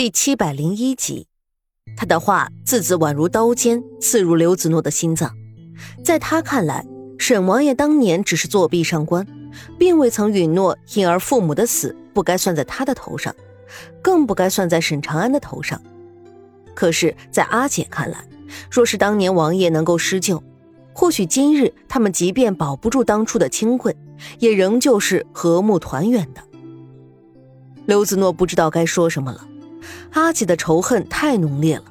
第七百零一集，他的话字字宛如刀尖，刺入刘子诺的心脏。在他看来，沈王爷当年只是作弊上官，并未曾允诺婴儿父母的死不该算在他的头上，更不该算在沈长安的头上。可是，在阿姐看来，若是当年王爷能够施救，或许今日他们即便保不住当初的清贵，也仍旧是和睦团圆的。刘子诺不知道该说什么了。阿姐的仇恨太浓烈了，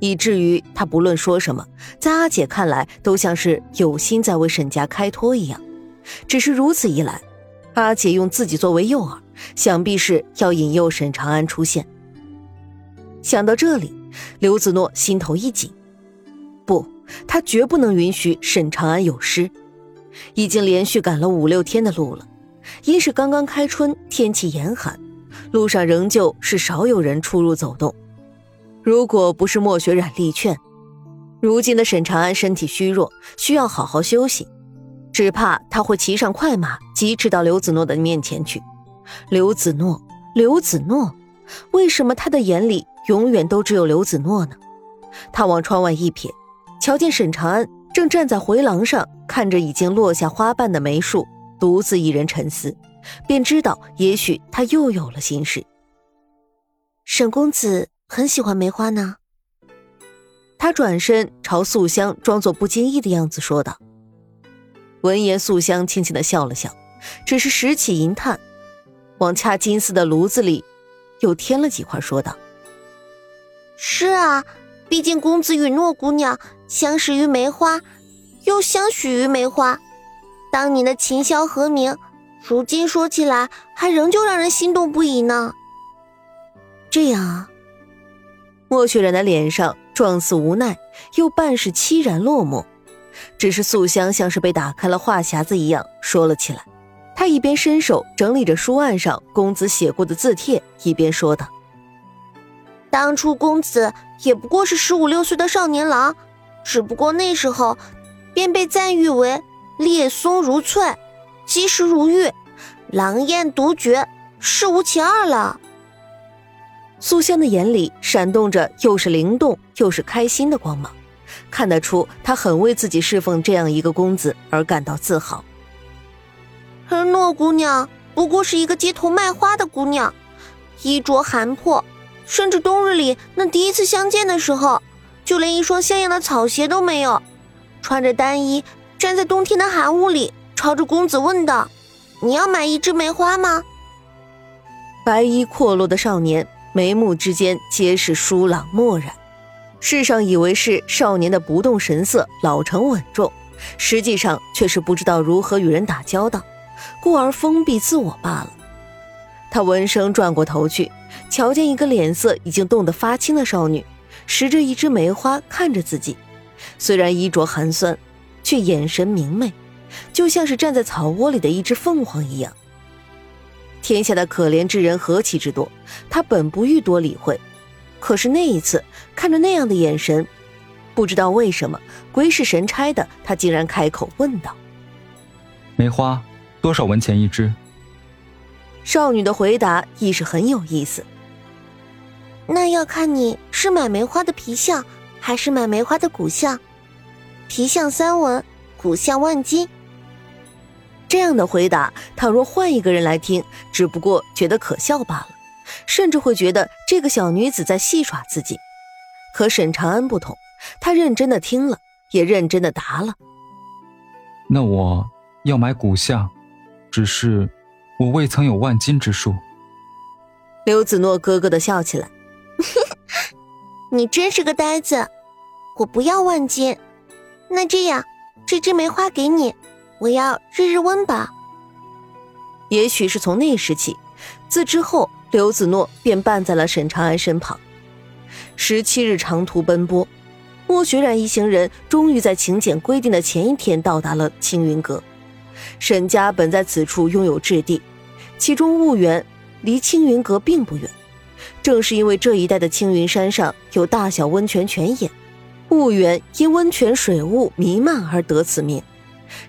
以至于他不论说什么，在阿姐看来都像是有心在为沈家开脱一样。只是如此一来，阿姐用自己作为诱饵，想必是要引诱沈长安出现。想到这里，刘子诺心头一紧，不，他绝不能允许沈长安有失。已经连续赶了五六天的路了，因是刚刚开春，天气严寒。路上仍旧是少有人出入走动。如果不是莫雪染力劝，如今的沈长安身体虚弱，需要好好休息，只怕他会骑上快马，疾驰到刘子诺的面前去。刘子诺，刘子诺，为什么他的眼里永远都只有刘子诺呢？他往窗外一瞥，瞧见沈长安正站在回廊上，看着已经落下花瓣的梅树，独自一人沉思。便知道，也许他又有了心事。沈公子很喜欢梅花呢。他转身朝素香装作不经意的样子说道。闻言，素香轻轻的笑了笑，只是拾起银炭，往掐金丝的炉子里又添了几块，说道：“是啊，毕竟公子与诺姑娘相识于梅花，又相许于梅花，当年的琴箫和鸣。”如今说起来，还仍旧让人心动不已呢。这样啊，莫雪然的脸上状似无奈，又半是凄然落寞。只是素香像是被打开了话匣子一样说了起来。她一边伸手整理着书案上公子写过的字帖，一边说道：“当初公子也不过是十五六岁的少年郎，只不过那时候便被赞誉为烈松如翠。”肌石如玉，狼艳独绝，世无其二了。苏香的眼里闪动着又是灵动又是开心的光芒，看得出她很为自己侍奉这样一个公子而感到自豪。而诺姑娘不过是一个街头卖花的姑娘，衣着寒破，甚至冬日里那第一次相见的时候，就连一双像样的草鞋都没有，穿着单衣站在冬天的寒屋里。朝着公子问道：“你要买一枝梅花吗？”白衣阔落的少年眉目之间皆是疏朗漠然，世上以为是少年的不动神色、老成稳重，实际上却是不知道如何与人打交道，故而封闭自我罢了。他闻声转过头去，瞧见一个脸色已经冻得发青的少女，拾着一枝梅花看着自己，虽然衣着寒酸，却眼神明媚。就像是站在草窝里的一只凤凰一样。天下的可怜之人何其之多，他本不欲多理会，可是那一次看着那样的眼神，不知道为什么鬼使神差的，他竟然开口问道：“梅花多少文钱一支？”少女的回答亦是很有意思。那要看你是买梅花的皮相，还是买梅花的骨相。皮相三文，骨相万金。这样的回答，倘若换一个人来听，只不过觉得可笑罢了，甚至会觉得这个小女子在戏耍自己。可沈长安不同，他认真的听了，也认真的答了。那我要买古相，只是我未曾有万金之术。刘子诺咯咯的笑起来，你真是个呆子，我不要万金。那这样，这支梅花给你。我要日日温吧。也许是从那时起，自之后，刘子诺便伴在了沈长安身旁。十七日长途奔波，莫雪染一行人终于在请柬规定的前一天到达了青云阁。沈家本在此处拥有置地，其中婺源离青云阁并不远。正是因为这一带的青云山上有大小温泉泉眼，婺源因温泉水雾弥漫而得此名。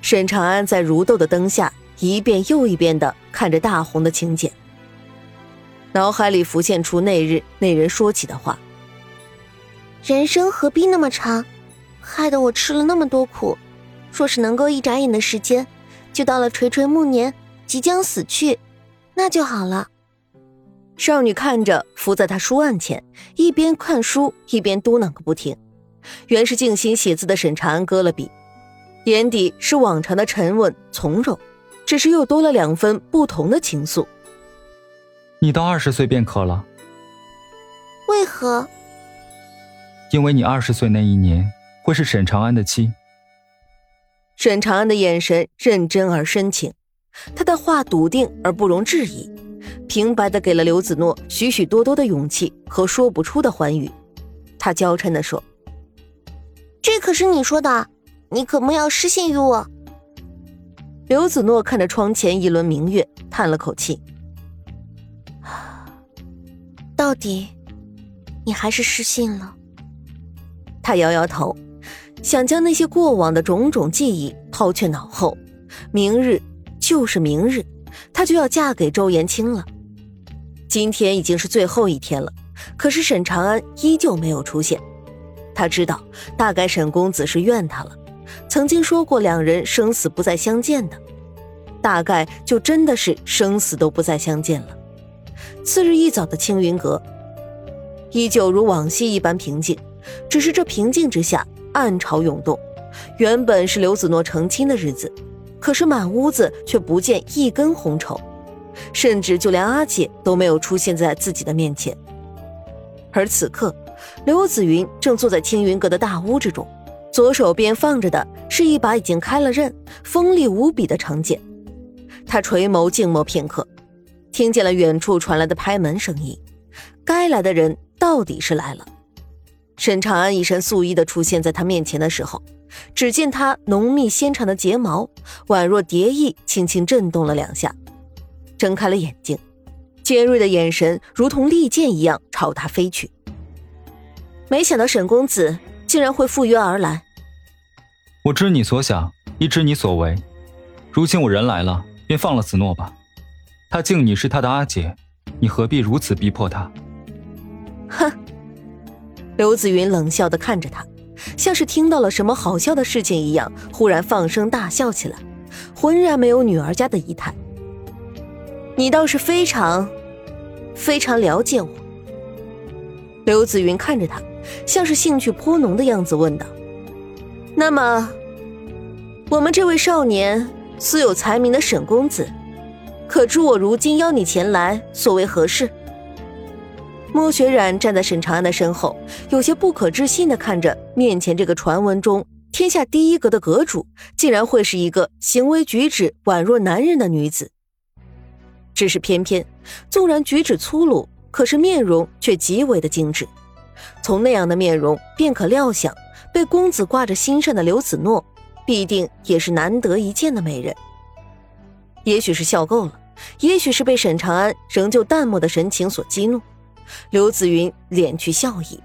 沈长安在如豆的灯下，一遍又一遍的看着大红的请柬。脑海里浮现出那日那人说起的话：“人生何必那么长，害得我吃了那么多苦。若是能够一眨眼的时间，就到了垂垂暮年，即将死去，那就好了。”少女看着伏在他书案前，一边看书一边嘟囔个不停。原是静心写字的沈长安搁了笔，眼底是往常的沉稳从容，只是又多了两分不同的情愫。你到二十岁便可了。为何？因为你二十岁那一年会是沈长安的妻。沈长安的眼神认真而深情，他的话笃定而不容置疑。平白的给了刘子诺许许多多的勇气和说不出的欢愉，他娇嗔的说：“这可是你说的，你可莫要失信于我。”刘子诺看着窗前一轮明月，叹了口气：“到底，你还是失信了。”他摇摇头，想将那些过往的种种记忆抛却脑后。明日就是明日。她就要嫁给周延清了。今天已经是最后一天了，可是沈长安依旧没有出现。他知道，大概沈公子是怨他了，曾经说过两人生死不再相见的，大概就真的是生死都不再相见了。次日一早的青云阁，依旧如往昔一般平静，只是这平静之下暗潮涌动。原本是刘子诺成亲的日子。可是满屋子却不见一根红绸，甚至就连阿姐都没有出现在自己的面前。而此刻，刘子云正坐在青云阁的大屋之中，左手边放着的是一把已经开了刃、锋利无比的长剑。他垂眸静默片刻，听见了远处传来的拍门声音。该来的人到底是来了。沈长安一身素衣的出现在他面前的时候。只见他浓密纤长的睫毛宛若蝶翼，轻轻震动了两下，睁开了眼睛，尖锐的眼神如同利剑一样朝他飞去。没想到沈公子竟然会赴约而来。我知你所想，亦知你所为。如今我人来了，便放了子诺吧。他敬你是他的阿姐，你何必如此逼迫他？哼！刘子云冷笑的看着他。像是听到了什么好笑的事情一样，忽然放声大笑起来，浑然没有女儿家的仪态。你倒是非常，非常了解我。刘子云看着他，像是兴趣颇浓的样子，问道：“那么，我们这位少年素有才名的沈公子，可知我如今邀你前来，所为何事？”莫雪染站在沈长安的身后，有些不可置信的看着面前这个传闻中天下第一阁的阁主，竟然会是一个行为举止宛若男人的女子。只是偏偏，纵然举止粗鲁，可是面容却极为的精致。从那样的面容，便可料想，被公子挂着心上的刘子诺，必定也是难得一见的美人。也许是笑够了，也许是被沈长安仍旧淡漠的神情所激怒。刘子云敛去笑意，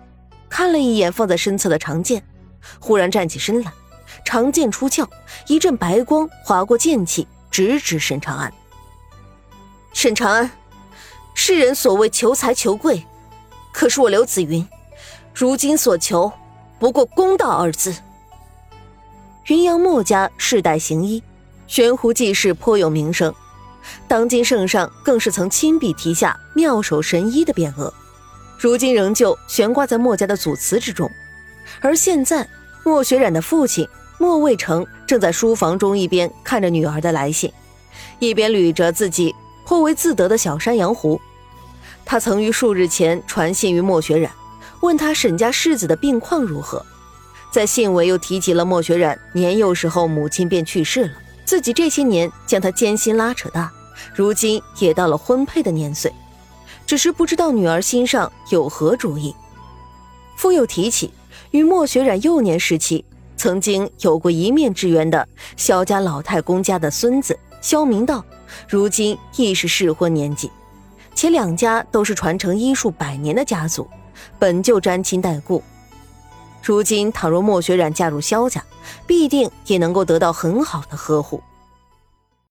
看了一眼放在身侧的长剑，忽然站起身来，长剑出鞘，一阵白光划过剑气，直指沈长安。沈长安，世人所谓求财求贵，可是我刘子云，如今所求，不过公道二字。云阳墨家世代行医，悬壶济世颇有名声。当今圣上更是曾亲笔题下“妙手神医”的匾额，如今仍旧悬挂在墨家的祖祠之中。而现在，莫雪染的父亲莫卫成正在书房中一边看着女儿的来信，一边捋着自己颇为自得的小山羊胡。他曾于数日前传信于莫雪染，问他沈家世子的病况如何，在信尾又提及了莫雪染年幼时候母亲便去世了。自己这些年将他艰辛拉扯大，如今也到了婚配的年岁，只是不知道女儿心上有何主意。复又提起与莫雪染幼年时期曾经有过一面之缘的萧家老太公家的孙子萧明道，如今亦是适婚年纪，且两家都是传承医术百年的家族，本就沾亲带故。如今，倘若莫雪染嫁入萧家，必定也能够得到很好的呵护。